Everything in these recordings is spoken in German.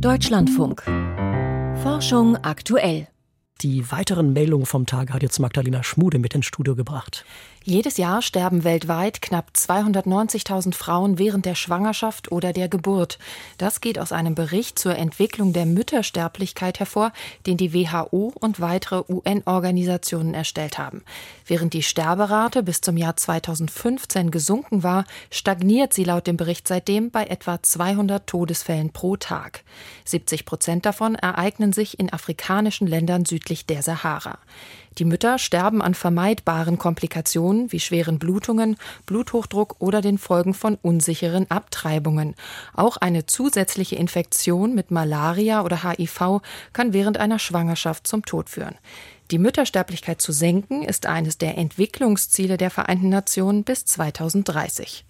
Deutschlandfunk. Forschung aktuell. Die weiteren Meldungen vom Tag hat jetzt Magdalena Schmude mit ins Studio gebracht. Jedes Jahr sterben weltweit knapp 290.000 Frauen während der Schwangerschaft oder der Geburt. Das geht aus einem Bericht zur Entwicklung der Müttersterblichkeit hervor, den die WHO und weitere UN-Organisationen erstellt haben. Während die Sterberate bis zum Jahr 2015 gesunken war, stagniert sie laut dem Bericht seitdem bei etwa 200 Todesfällen pro Tag. 70 Prozent davon ereignen sich in afrikanischen Ländern südlich der Sahara. Die Mütter sterben an vermeidbaren Komplikationen wie schweren Blutungen, Bluthochdruck oder den Folgen von unsicheren Abtreibungen. Auch eine zusätzliche Infektion mit Malaria oder HIV kann während einer Schwangerschaft zum Tod führen. Die Müttersterblichkeit zu senken ist eines der Entwicklungsziele der Vereinten Nationen bis 2030.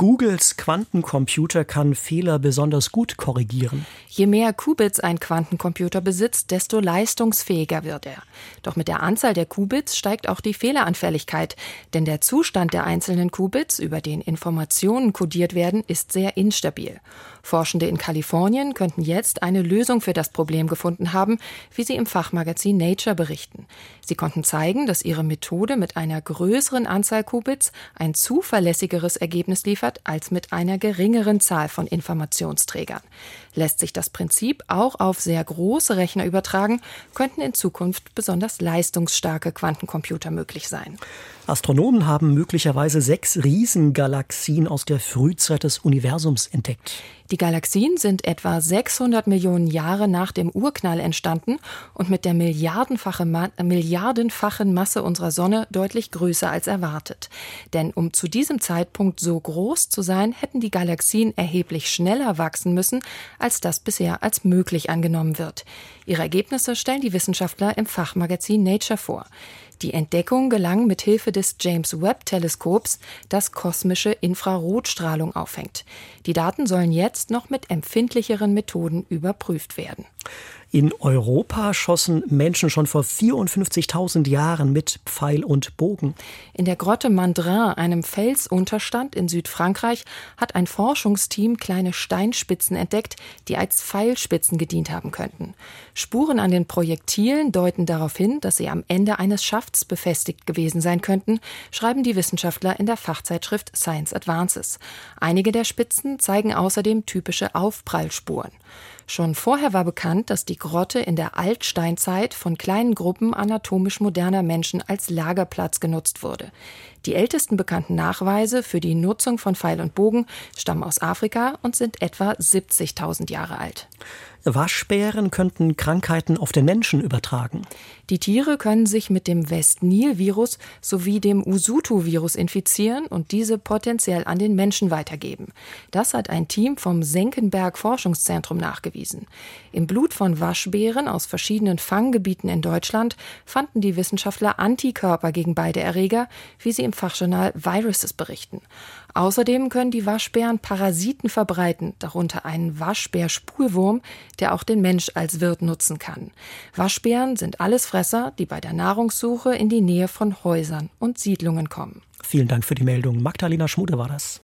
Googles Quantencomputer kann Fehler besonders gut korrigieren. Je mehr Qubits ein Quantencomputer besitzt, desto leistungsfähiger wird er. Doch mit der Anzahl der Qubits steigt auch die Fehleranfälligkeit, denn der Zustand der einzelnen Qubits, über den Informationen kodiert werden, ist sehr instabil. Forschende in Kalifornien könnten jetzt eine Lösung für das Problem gefunden haben, wie sie im Fachmagazin Nature berichten. Sie konnten zeigen, dass ihre Methode mit einer größeren Anzahl Qubits ein zuverlässigeres Ergebnis liefert als mit einer geringeren Zahl von Informationsträgern. Lässt sich das Prinzip auch auf sehr große Rechner übertragen, könnten in Zukunft besonders leistungsstarke Quantencomputer möglich sein. Astronomen haben möglicherweise sechs Riesengalaxien aus der Frühzeit des Universums entdeckt. Die Galaxien sind etwa 600 Millionen Jahre nach dem Urknall entstanden und mit der milliardenfache Ma milliardenfachen Masse unserer Sonne deutlich größer als erwartet. Denn um zu diesem Zeitpunkt so groß zu sein, hätten die Galaxien erheblich schneller wachsen müssen, als das bisher als möglich angenommen wird. Ihre Ergebnisse stellen die Wissenschaftler im Fachmagazin Nature vor. Die Entdeckung gelang mit Hilfe des James Webb Teleskops, das kosmische Infrarotstrahlung auffängt. Die Daten sollen jetzt noch mit empfindlicheren Methoden überprüft werden. In Europa schossen Menschen schon vor 54.000 Jahren mit Pfeil und Bogen. In der Grotte Mandrin, einem Felsunterstand in Südfrankreich, hat ein Forschungsteam kleine Steinspitzen entdeckt, die als Pfeilspitzen gedient haben könnten. Spuren an den Projektilen deuten darauf hin, dass sie am Ende eines Schafts befestigt gewesen sein könnten, schreiben die Wissenschaftler in der Fachzeitschrift Science Advances. Einige der Spitzen zeigen außerdem typische Aufprallspuren. Schon vorher war bekannt, dass die Grotte in der Altsteinzeit von kleinen Gruppen anatomisch moderner Menschen als Lagerplatz genutzt wurde. Die ältesten bekannten Nachweise für die Nutzung von Pfeil und Bogen stammen aus Afrika und sind etwa 70.000 Jahre alt. Waschbären könnten Krankheiten auf den Menschen übertragen. Die Tiere können sich mit dem West-Nil-Virus sowie dem Usutu-Virus infizieren und diese potenziell an den Menschen weitergeben. Das hat ein Team vom Senckenberg Forschungszentrum nachgewiesen. Im Blut von Waschbären aus verschiedenen Fanggebieten in Deutschland fanden die Wissenschaftler Antikörper gegen beide Erreger, wie sie im Fachjournal Viruses berichten. Außerdem können die Waschbären Parasiten verbreiten, darunter einen Waschbärspulwurm, der auch den Mensch als Wirt nutzen kann. Waschbären sind Allesfresser, die bei der Nahrungssuche in die Nähe von Häusern und Siedlungen kommen. Vielen Dank für die Meldung. Magdalena Schmude war das.